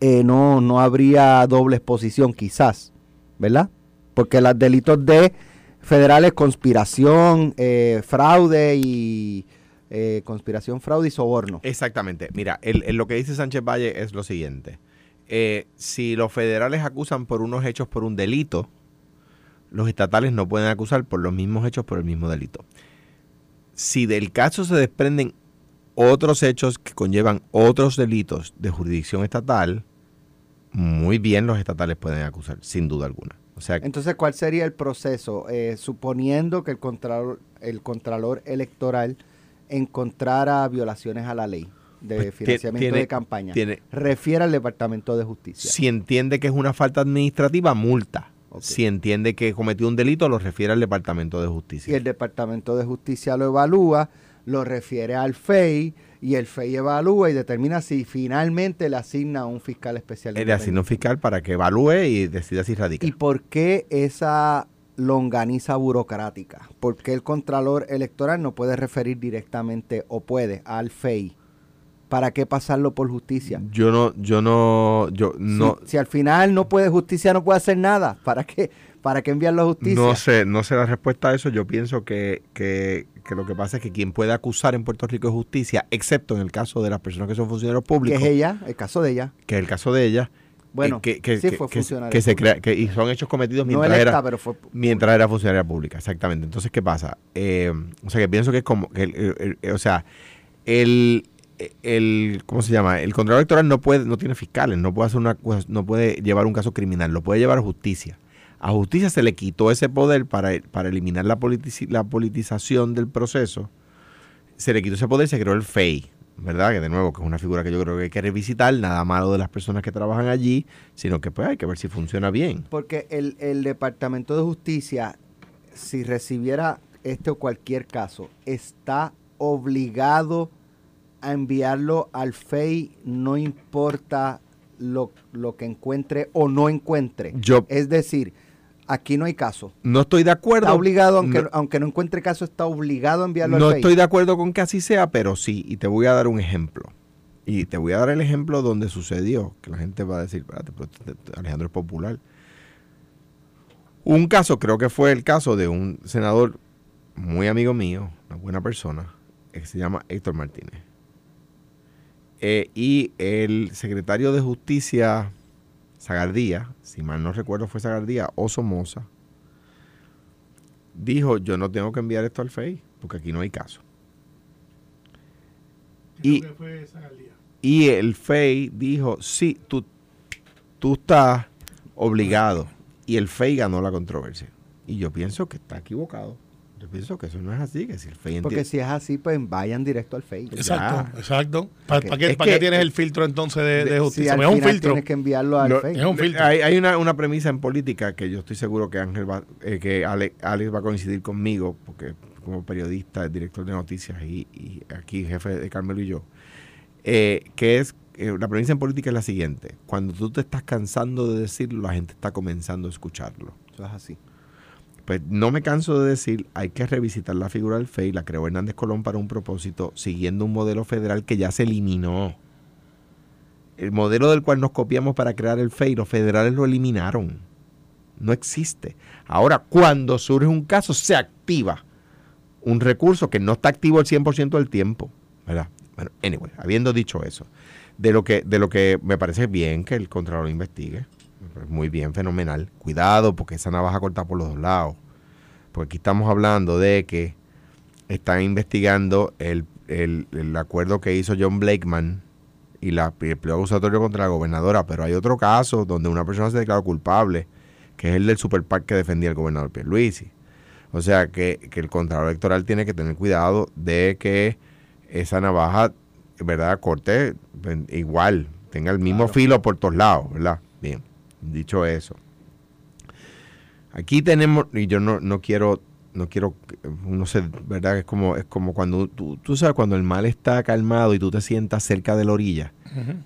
eh, no, no habría doble exposición quizás, ¿verdad? Porque los delitos de federales, conspiración, fraude y conspiración, fraude y soborno. Exactamente. Mira, el- lo que dice Sánchez Valle es lo siguiente. Eh, si los federales acusan por unos hechos por un delito, los estatales no pueden acusar por los mismos hechos por el mismo delito. Si del caso se desprenden otros hechos que conllevan otros delitos de jurisdicción estatal, muy bien los estatales pueden acusar, sin duda alguna. O sea, Entonces, ¿cuál sería el proceso? Eh, suponiendo que el contralor, el contralor electoral encontrara violaciones a la ley de Pues, financiamiento tiene- de campaña, tiene- refiere al Departamento de Justicia. si entiende que es una falta administrativa, multa. Si entiende que cometió un delito, lo refiere al Departamento de Y Justicia. el Departamento de Justicia lo evalúa, lo refiere al FEI y el FEI evalúa y determina si finalmente le asigna a un fiscal especial. Le asigna un fiscal para que evalúe y decida si radica. ¿Y por qué esa longaniza burocrática? ¿Por qué el Contralor Electoral no puede referir directamente o puede al FEI? ¿Para qué pasarlo por justicia? Yo no, yo no, yo no, si, si al final no puede justicia, no puede hacer nada. ¿Para qué, para qué enviarlo a justicia? no sé, no sé la respuesta a eso. Yo pienso que, que, que lo que pasa es que quien puede acusar en Puerto Rico es justicia, excepto en el caso de las personas que son funcionarios que públicos, es ella, el caso de ella. que es el caso de ella. Bueno, eh, que, que- sí que- fue que- funcionaria que se crea, que, y son hechos cometidos No mientras electa, era, pero fue... mientras era funcionaria pública, exactamente. Entonces, ¿qué pasa? Eh, o sea, que pienso que es como, que el- el- el- o sea, el, el, ¿cómo se llama? El contralor electoral no puede, no tiene fiscales, no puede hacer una, no puede llevar un caso criminal, lo puede llevar a justicia. A justicia se le quitó ese poder para, para eliminar la, politici- la politización del proceso. Se le quitó ese poder se creó el FEI, ¿verdad? Que de nuevo, que es una figura que yo creo que hay que revisitar, nada malo de las personas que trabajan allí, sino que pues hay que ver si funciona bien. Porque el, el Departamento de Justicia, si recibiera este o cualquier caso, está obligado a enviarlo al FEI, no importa lo, lo que encuentre o no encuentre. Yo Es decir, aquí no hay caso. no estoy de acuerdo. Está obligado, aunque no- aunque no encuentre caso, está obligado a enviarlo No al FEI. estoy de acuerdo con que así sea, pero sí, y te voy a dar un ejemplo. Y te voy a dar el ejemplo donde sucedió, que la gente va a decir, espérate, pero este- este Alejandro es popular. Un caso, creo que fue el caso de un senador muy amigo mío, una buena persona, que se llama Héctor Martínez. Eh, y el secretario de Justicia, Zagardía, si mal no recuerdo fue Zagardía o Somoza, dijo, yo no tengo que enviar esto al FEI, porque aquí no hay caso. Y- que fue. Y el FEI dijo, sí, tú, tú estás obligado. Y el FEI ganó la controversia. Y yo pienso que está equivocado. Yo pienso que eso no es así, que si el FEI Porque si es así, pues vayan directo al FEI. Exacto, exacto. ¿Para qué, Es pa' qué tienes el filtro entonces de, de de- Si justicia? es un filtro. tienes que enviarlo al Lo- FEI. es un filtro. Hay, hay una, una premisa en política que yo estoy seguro que Ángel va, eh, que Ale- Alex va a coincidir conmigo, porque como periodista, director de noticias y, y aquí jefe de Carmelo y yo, eh, que es, eh, la premisa en política es la siguiente, cuando tú te estás cansando de decirlo, la gente está comenzando a escucharlo. Eso es así. Pues no me canso de decir, hay que revisitar la figura del FEI, la creó Hernández Colón para un propósito, siguiendo un modelo federal que ya se eliminó. El modelo del cual nos copiamos para crear el FEI, los federales lo eliminaron. No existe. Ahora, cuando surge un caso, se activa un recurso que no está activo el 100% del tiempo. ¿verdad? Bueno, anyway, habiendo dicho eso, de lo que, de lo que me parece bien que el Contralor investigue, muy bien, fenomenal. Cuidado, porque esa navaja corta por los dos lados. Porque aquí estamos hablando de que están investigando el, el- el acuerdo que hizo John Blakeman y la, el pliego acusatorio contra la gobernadora, pero hay otro caso donde una persona se declaró culpable, que es el del super PAC que defendía el gobernador Pierluisi. O sea que, que el Contralor Electoral tiene que tener cuidado de que esa navaja, ¿verdad?, corte igual, tenga el mismo Claro. filo por todos lados, ¿verdad? Bien, dicho eso. Aquí tenemos, y yo no, no quiero, no quiero, no sé, ¿verdad? Es como, es como cuando tú, tú sabes, cuando el mal está calmado y tú te sientas cerca de la orilla,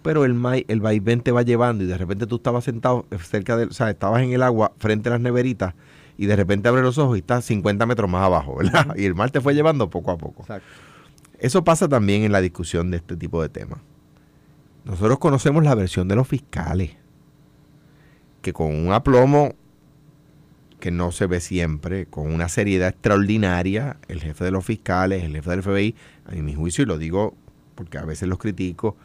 pero el, mai- el vaivén te va llevando y de repente tú estabas sentado cerca de, o sea, estabas en el agua frente a las neveritas y de repente abres los ojos y estás 50 metros más abajo, ¿verdad? Y el mar te fue llevando poco a poco. Exacto. Eso pasa también en la discusión de este tipo de temas. Nosotros conocemos la versión de los fiscales, que con un aplomo que no se ve siempre, con una seriedad extraordinaria, el jefe de los fiscales, el jefe del FBI, a mi juicio, y lo digo porque a veces los critico,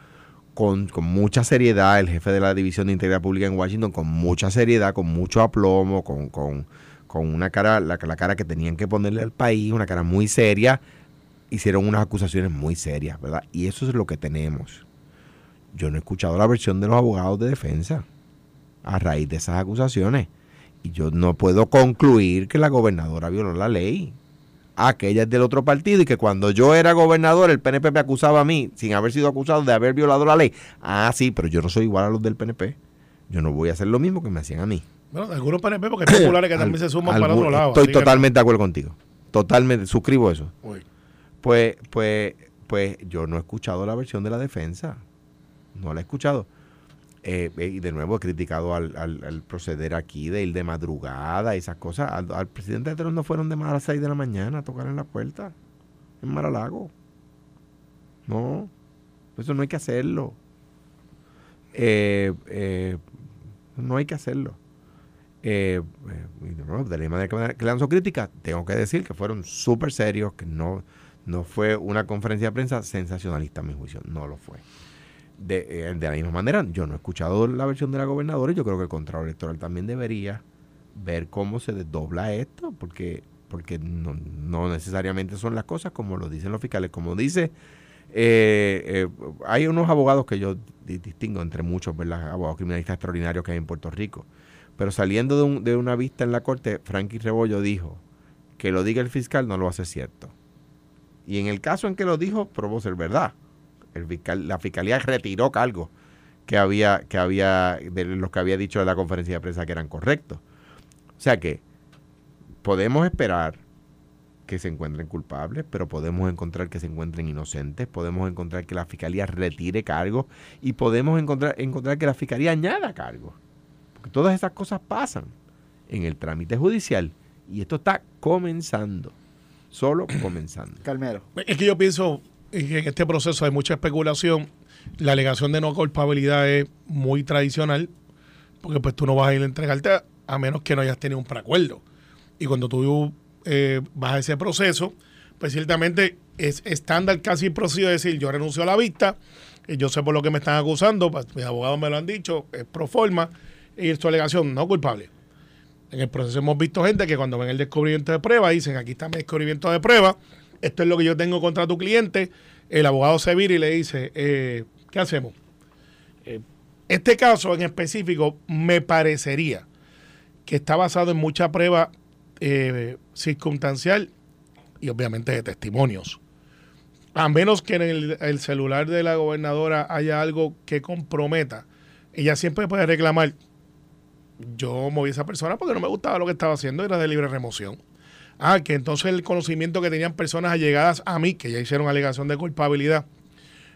con, con mucha seriedad, el jefe de la División de Integridad Pública en Washington, con mucha seriedad, con mucho aplomo, con, con, con una cara, la, la cara que tenían que ponerle al país, una cara muy seria, hicieron unas acusaciones muy serias, ¿verdad? Y eso es lo que tenemos. Yo no he escuchado la versión de los abogados de defensa a raíz de esas acusaciones. Y yo no puedo concluir que la gobernadora violó la ley. Ah, que ella es del otro partido y que cuando yo era gobernador el PNP me acusaba a mí, sin haber sido acusado de haber violado la ley. Ah, sí, pero yo no soy igual a los del PNP. Yo no voy a hacer lo mismo que me hacían a mí. Bueno, algunos PNP, porque hay populares que también se suman para otro lado. Estoy no. totalmente de acuerdo contigo. Totalmente, suscribo eso. Uy. Pues, pues, pues yo no he escuchado la versión de la defensa. No la he escuchado. Eh, y de nuevo he criticado al, al- al proceder aquí de ir de madrugada y esas cosas. Al, al presidente de Trump no fueron de más a las 6 de la mañana a tocar en la puerta en Maralago. No, eso no hay que hacerlo. Eh, eh, no hay que hacerlo. Eh, eh, de la manera que lanzó críticas, tengo que decir que fueron súper serios, que no, no fue una conferencia de prensa sensacionalista a mi juicio, no lo fue. De, eh, de la misma manera, yo no he escuchado la versión de la gobernadora y yo creo que el Contralor Electoral también debería ver cómo se desdobla esto, porque, porque no, no necesariamente son las cosas como lo dicen los fiscales. Como dice, eh, eh, hay unos abogados que yo di- distingo entre muchos, ¿verdad? Abogados criminalistas extraordinarios que hay en Puerto Rico. Pero saliendo de, un- de una vista en la corte, Frankie Rebollo dijo que lo diga el fiscal no lo hace cierto. Y en el caso en que lo dijo, probó ser verdad. El fiscal, la fiscalía retiró cargos que había, que había, de los que había dicho de la conferencia de prensa que eran correctos. O sea que podemos esperar que se encuentren culpables, pero podemos encontrar que se encuentren inocentes, podemos encontrar que la fiscalía retire cargos y podemos encontrar, encontrar que la fiscalía añada cargos. Porque todas esas cosas pasan en el trámite judicial y esto está comenzando, solo comenzando. Carmelo. Es que yo pienso en este proceso hay mucha especulación. La alegación de no culpabilidad es muy tradicional, porque pues tú no vas a ir a entregarte a, menos que no hayas tenido un preacuerdo. Y cuando tú eh, vas a ese proceso, pues ciertamente es estándar casi de decir yo renuncio a la vista, y yo sé por lo que me están acusando, pues, mis abogados me lo han dicho, es pro forma, y su alegación no culpable. En el proceso hemos visto gente que cuando ven el descubrimiento de prueba dicen, aquí está mi descubrimiento de prueba, esto es lo que yo tengo contra tu cliente, el abogado se vira y le dice, eh, ¿qué hacemos? Eh, este caso en específico me parecería que está basado en mucha prueba eh, circunstancial y obviamente de testimonios. A menos que en el, el celular de la gobernadora haya algo que comprometa, ella siempre puede reclamar, yo moví a esa persona porque no me gustaba lo que estaba haciendo, era de libre remoción. Ah, que entonces el conocimiento que tenían personas allegadas a mí, que ya hicieron alegación de culpabilidad,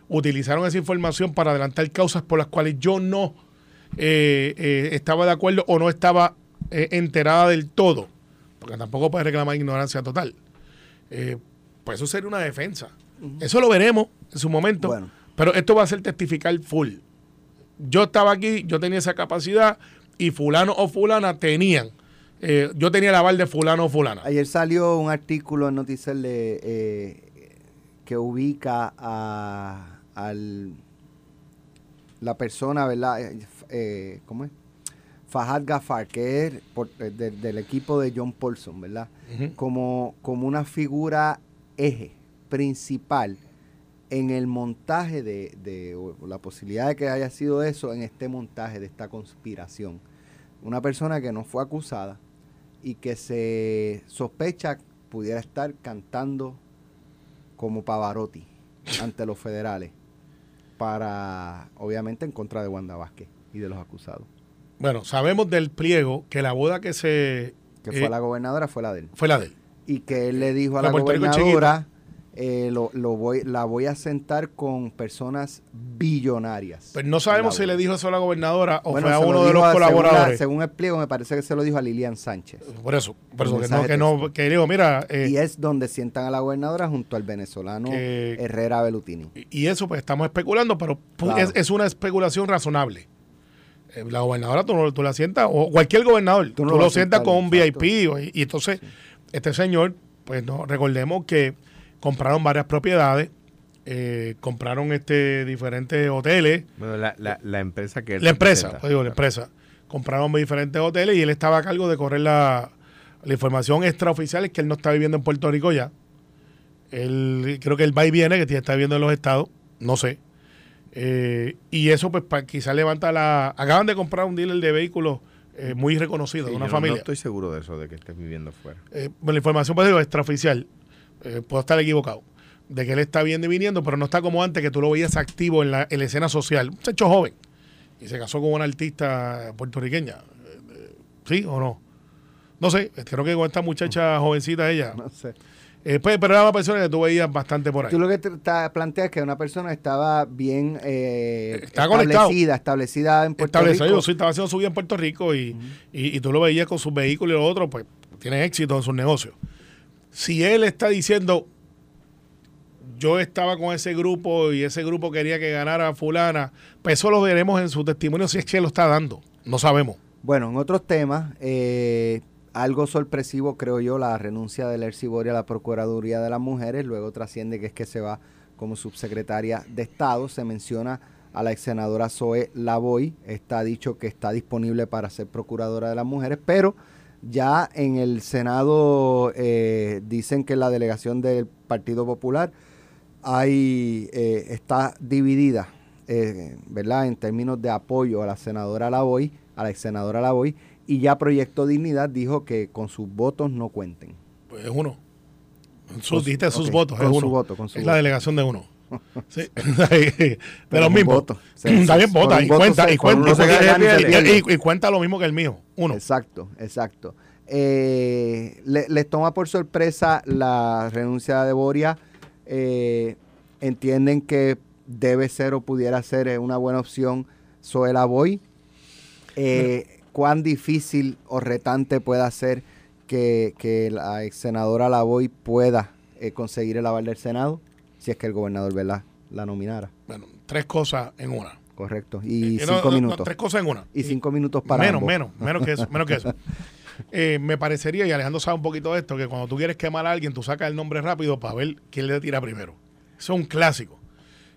utilizaron esa información para adelantar causas por las cuales yo no eh, eh, estaba de acuerdo o no estaba eh, enterada del todo, porque tampoco puede reclamar ignorancia total. Eh, pues eso sería una defensa. Eso lo veremos en su momento, Bueno. pero esto va a ser testificar full. Yo estaba aquí, yo tenía esa capacidad y fulano o fulana tenían. Eh, yo tenía el aval de fulano o fulana. Ayer salió un artículo en Noticias de, eh, que ubica a al, la persona, ¿verdad? Eh, eh, ¿Cómo es? Fahad Gafar, que es por- de- del equipo de John Paulson, ¿verdad? Como, como una figura eje principal en el montaje de, de- la posibilidad de que haya sido eso en este montaje de esta conspiración. Una persona que no fue acusada y que se sospecha pudiera estar cantando como Pavarotti ante los federales para, obviamente, en contra de Wanda Vázquez y de los acusados. Bueno, sabemos del pliego que la boda que se... Que eh, fue la gobernadora, fue la de él. fue la de él. y que él le dijo a La gobernadora eh, lo, lo voy, la voy a sentar con personas billonarias. Pues no sabemos si le dijo eso a la gobernadora o Bueno, fue a uno de los a- según la- colaboradores. Según, el pliego, me parece que se lo dijo a Lilian Sánchez. Por eso, por eso que no, que no, que digo, mira, eh, y es donde sientan a la gobernadora junto al venezolano Que- Herrera Belutini. y eso pues estamos especulando, pero Claro. es, es una especulación razonable. Eh, la gobernadora tú, tú la sientas, o cualquier gobernador, tú, no lo sientas con un. VIP. y entonces, este señor, pues no, recordemos que compraron varias propiedades eh, compraron este diferentes hoteles. Bueno, la, la, la empresa que él La empresa, pues digo, la empresa. Compraron diferentes hoteles y él estaba a cargo de correr la, la información extraoficial, es que él no está viviendo en Puerto Rico ya. Él, creo que él va y viene, que está viviendo en los estados, no sé. Eh, y eso, pues, quizás levanta la. Acaban de comprar un dealer de vehículos eh, muy reconocido, Sí, de una yo familia. No estoy seguro de eso, de que estés viviendo fuera. Eh, bueno, la información pues, digo, extraoficial, eh, puedo estar equivocado, de que él está bien y viniendo, pero no está como antes, que tú lo veías activo en la, en la escena social. Un muchacho joven. Y se casó con una artista puertorriqueña. Eh, ¿Sí o no? No sé, creo que con esta muchacha jovencita ella. No sé. Eh, pues, pero era una persona que tú veías bastante por ahí. Tú lo que te, te planteas es que una persona estaba bien eh, Está conectado. establecida, establecida en Puerto Rico. sí, estaba haciendo su vida en Puerto Rico y, y- y tú lo veías con sus vehículos y lo otro, pues tiene éxito en sus negocios. Si él está diciendo, yo estaba con ese grupo y ese grupo quería que ganara fulana, pues eso lo veremos en su testimonio si es que lo está dando. No sabemos. Bueno, en otros temas, eh, algo sorpresivo creo yo, la renuncia de Lercy Boria a la Procuraduría de las Mujeres, luego trasciende que es que se va como subsecretaria de Estado, se menciona a la ex senadora Zoe Lavoy, está dicho que está disponible para ser procuradora de las mujeres, pero ya en el Senado eh, dicen que la delegación del Partido Popular hay, eh, está dividida, eh, ¿verdad? En términos de apoyo a la senadora Lavoy, a la ex senadora Lavoy, y ya Proyecto Dignidad dijo que con sus votos no cuenten. Pues es uno. Sus, Con sus votos, con es su uno. voto, con su es la delegación de uno. Sí. de Pero los mismos. por vota y cuenta, y cuenta. y cuenta lo mismo que el mío. Uno. Exacto, exacto. Eh, le- les toma por sorpresa la renuncia de Boria. Eh, entienden que debe ser o pudiera ser una buena opción Zoe Lavoy. Eh, ¿Cuán difícil o retante pueda ser que, que la ex senadora Lavoy pueda eh, conseguir el aval del Senado? Si es que el gobernador ¿verdad? la nominara. Bueno, tres cosas en una. Correcto. Y Eh, no, cinco no, no, minutos. tres cosas en una. y cinco minutos para menos, ambos. menos, menos que eso, menos que eso. Eh, me parecería, y Alejandro sabe un poquito de esto, que cuando tú quieres quemar a alguien, tú sacas el nombre rápido para ver quién le tira primero. Eso es un clásico.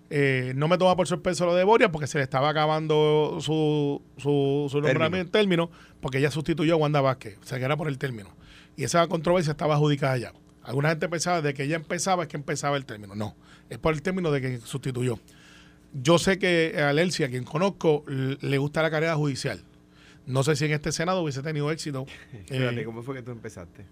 Eh, no me toma por sorpresa lo de Boria porque se le estaba acabando su, su, su nombramiento término porque ella sustituyó a Wanda Vázquez. O sea, que era por el término. Y esa controversia estaba adjudicada ya. Alguna gente pensaba de que ella empezaba es que empezaba el término. No, es por el término de que sustituyó. Yo sé que a Lelcia, quien conozco, le gusta la carrera judicial. No sé si en este Senado hubiese tenido éxito, Espérate, eh, ¿cómo fue que tú empezaste?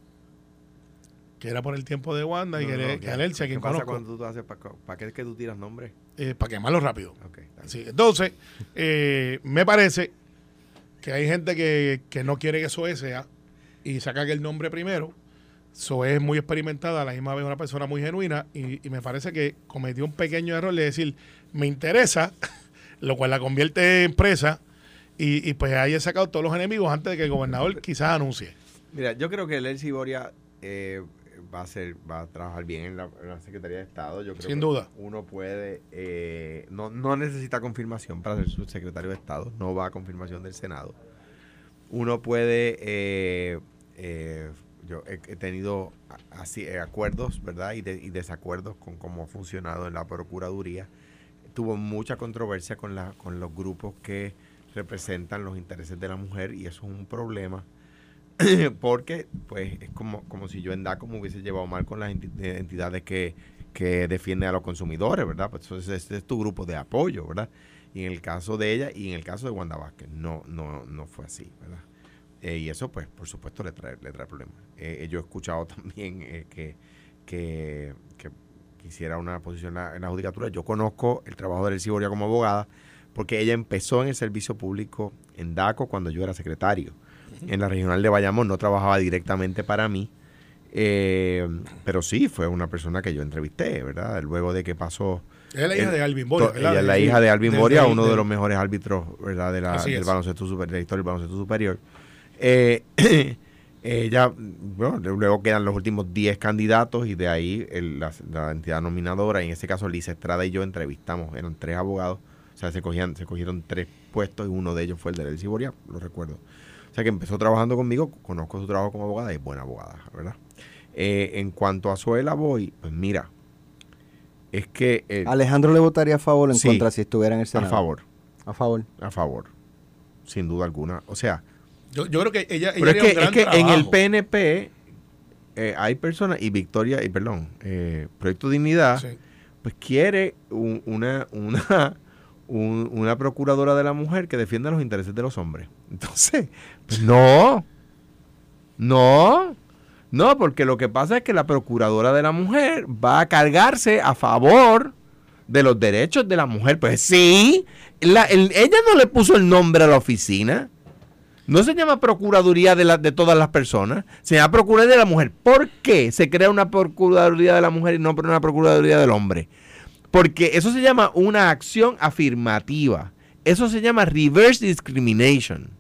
que era por el tiempo de Wanda y No, que, no, que ya. a Lelcia, ¿Qué quien pasa conozco, cuando tú haces para qué es que tú tiras nombres? eh, para quemarlo rápido. Ok, está bien. Sí, entonces, eh, me parece que hay gente que, que no quiere que Zoe sea y saca que el nombre primero. Zoe es muy experimentada, a la misma vez una persona muy genuina y, y me parece que cometió un pequeño error de decir, me interesa, lo cual la convierte en presa y, y pues ahí he sacado todos los enemigos antes de que el gobernador quizás anuncie. Mira, yo creo que el Elsie Boria eh, va a ser, va a trabajar bien en la, en la Secretaría de Estado. Yo creo Sin que duda. Uno puede, eh, no, no necesita confirmación para ser subsecretario de Estado, no va a confirmación del Senado. Uno puede, eh, eh, yo he, he tenido así eh, acuerdos, ¿verdad? Y, de- y desacuerdos con cómo ha funcionado en la Procuraduría. Tuvo mucha controversia con, la, con los grupos que representan los intereses de la mujer y eso es un problema porque pues es como, como si yo en DACO me hubiese llevado mal con las enti- eh, entidades que, que defienden a los consumidores, ¿verdad? Pues entonces este es tu grupo de apoyo, ¿verdad? Y en el caso de ella y en el caso de Wanda Vázquez, no, no, no fue así, ¿verdad? Eh, y eso, pues, por supuesto, le trae, le trae problemas. Eh, yo he escuchado también eh, que, que quisiera una posición en la, judicatura. Yo conozco el trabajo de Elsie Boria como abogada porque ella empezó en el servicio público en DACO cuando yo era secretario. En la regional de Bayamón no trabajaba directamente para mí, eh, pero sí fue una persona que yo entrevisté, ¿verdad? Luego de que pasó... Es la hija El- de Alvin Boria. ella es la hija de Alvin Boria, uno de los mejores árbitros, ¿verdad? De la, del es. baloncesto super, de la historia del baloncesto superior. Eh, ella, bueno, luego quedan los últimos 10 candidatos y de ahí el- la, la entidad nominadora, en este caso Lisa Estrada y yo entrevistamos, eran tres abogados, o sea, se, cogían, se cogieron tres puestos y uno de ellos fue el de Elsie Boria, lo recuerdo. O sea, que empezó trabajando conmigo, conozco su trabajo como abogada y es buena abogada, ¿verdad? Eh, en cuanto a Zoela Boy, pues mira, es que... eh, Alejandro le votaría a favor o en Sí. contra si estuviera en el a Senado. favor, A favor. a favor, sin duda alguna. O sea, Yo, yo creo que ella, ella pero es que, un gran es que en el. PNP eh, hay personas, y Victoria, y perdón, eh, Proyecto Dignidad, Sí. pues quiere un- una, una, un- una procuradora de la mujer que defienda los intereses de los hombres. Entonces, pues no, no, no, porque lo que pasa es que la procuradora de la mujer va a cargarse a favor de los derechos de la mujer. Pues sí, la- el- ella no le puso el nombre a la oficina. No se llama Procuraduría de, la- de todas las personas, se llama Procuraduría de la Mujer. ¿Por qué se crea una Procuraduría de la Mujer y no una Procuraduría del Hombre? Porque eso se llama una acción afirmativa. Eso se llama reverse discrimination.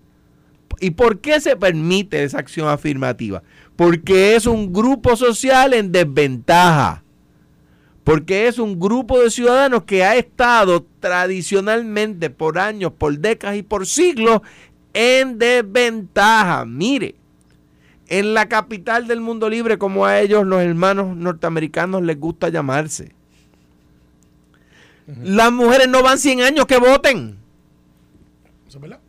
¿Y por qué se permite esa acción afirmativa? Porque es un grupo social en desventaja. Porque es un grupo de ciudadanos que ha estado tradicionalmente por años, por décadas y por siglos en desventaja. Mire, en la capital del mundo libre, como a ellos los hermanos norteamericanos les gusta llamarse, las mujeres no van 100 años que voten. Eso es verdad.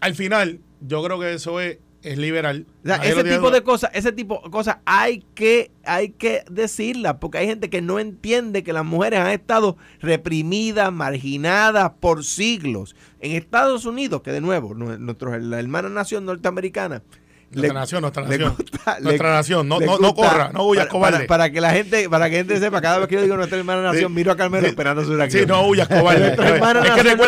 Al final, yo creo que eso es, es liberal. O sea, ese tipo de cosas, ese tipo de cosas hay que, hay que decirlas, porque hay gente que no entiende que las mujeres han estado reprimidas, marginadas por siglos. En Estados Unidos, que de nuevo, la hermana nación norteamericana, Nuestra le- nación, nuestra nación. gusta- nuestra nación. No, no, no gusta- corra, no huyas, para, cobarde. para- para que la gente, para que la gente sepa, cada vez que yo digo nuestra hermana nación, Sí. miro a Carmelo Sí. esperando su reacción. Sí, no huyas, cobarde. Es que recuerda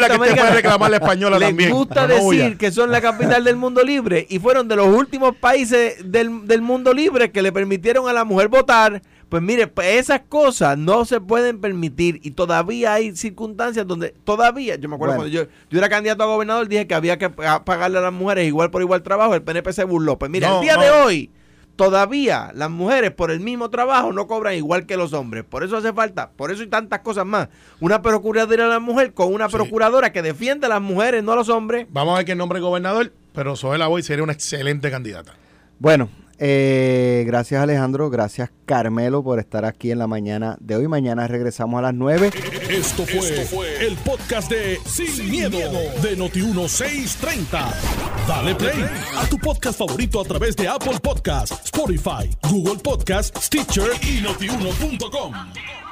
que usted puede reclamar la española les también. gusta pero no decir que son la capital del mundo libre y fueron de los últimos países del, del mundo libre que le permitieron a la mujer votar. Pues mire, pues esas cosas no se pueden permitir y todavía hay circunstancias donde todavía, yo me acuerdo Bueno. cuando yo, yo era candidato a gobernador, dije que había que pa- pagarle a las mujeres igual por igual trabajo, el PNP se burló. Pues mira, No, el día no. de hoy todavía las mujeres por el mismo trabajo no cobran igual que los hombres. Por eso hace falta, por eso hay tantas cosas más. Una procuraduría de la mujer con una Sí. procuradora que defiende a las mujeres, no a los hombres. Vamos a ver quién nombre gobernador, pero Soela Boy sería una excelente candidata. Bueno, eh, gracias Alejandro, gracias Carmelo por estar aquí en la mañana de hoy. Mañana regresamos a las 9. Esto fue, el podcast de Sin, miedo, de Noti1630. Dale play a tu podcast favorito a través de Apple Podcasts, Spotify, Google Podcasts, Stitcher y notiuno.com.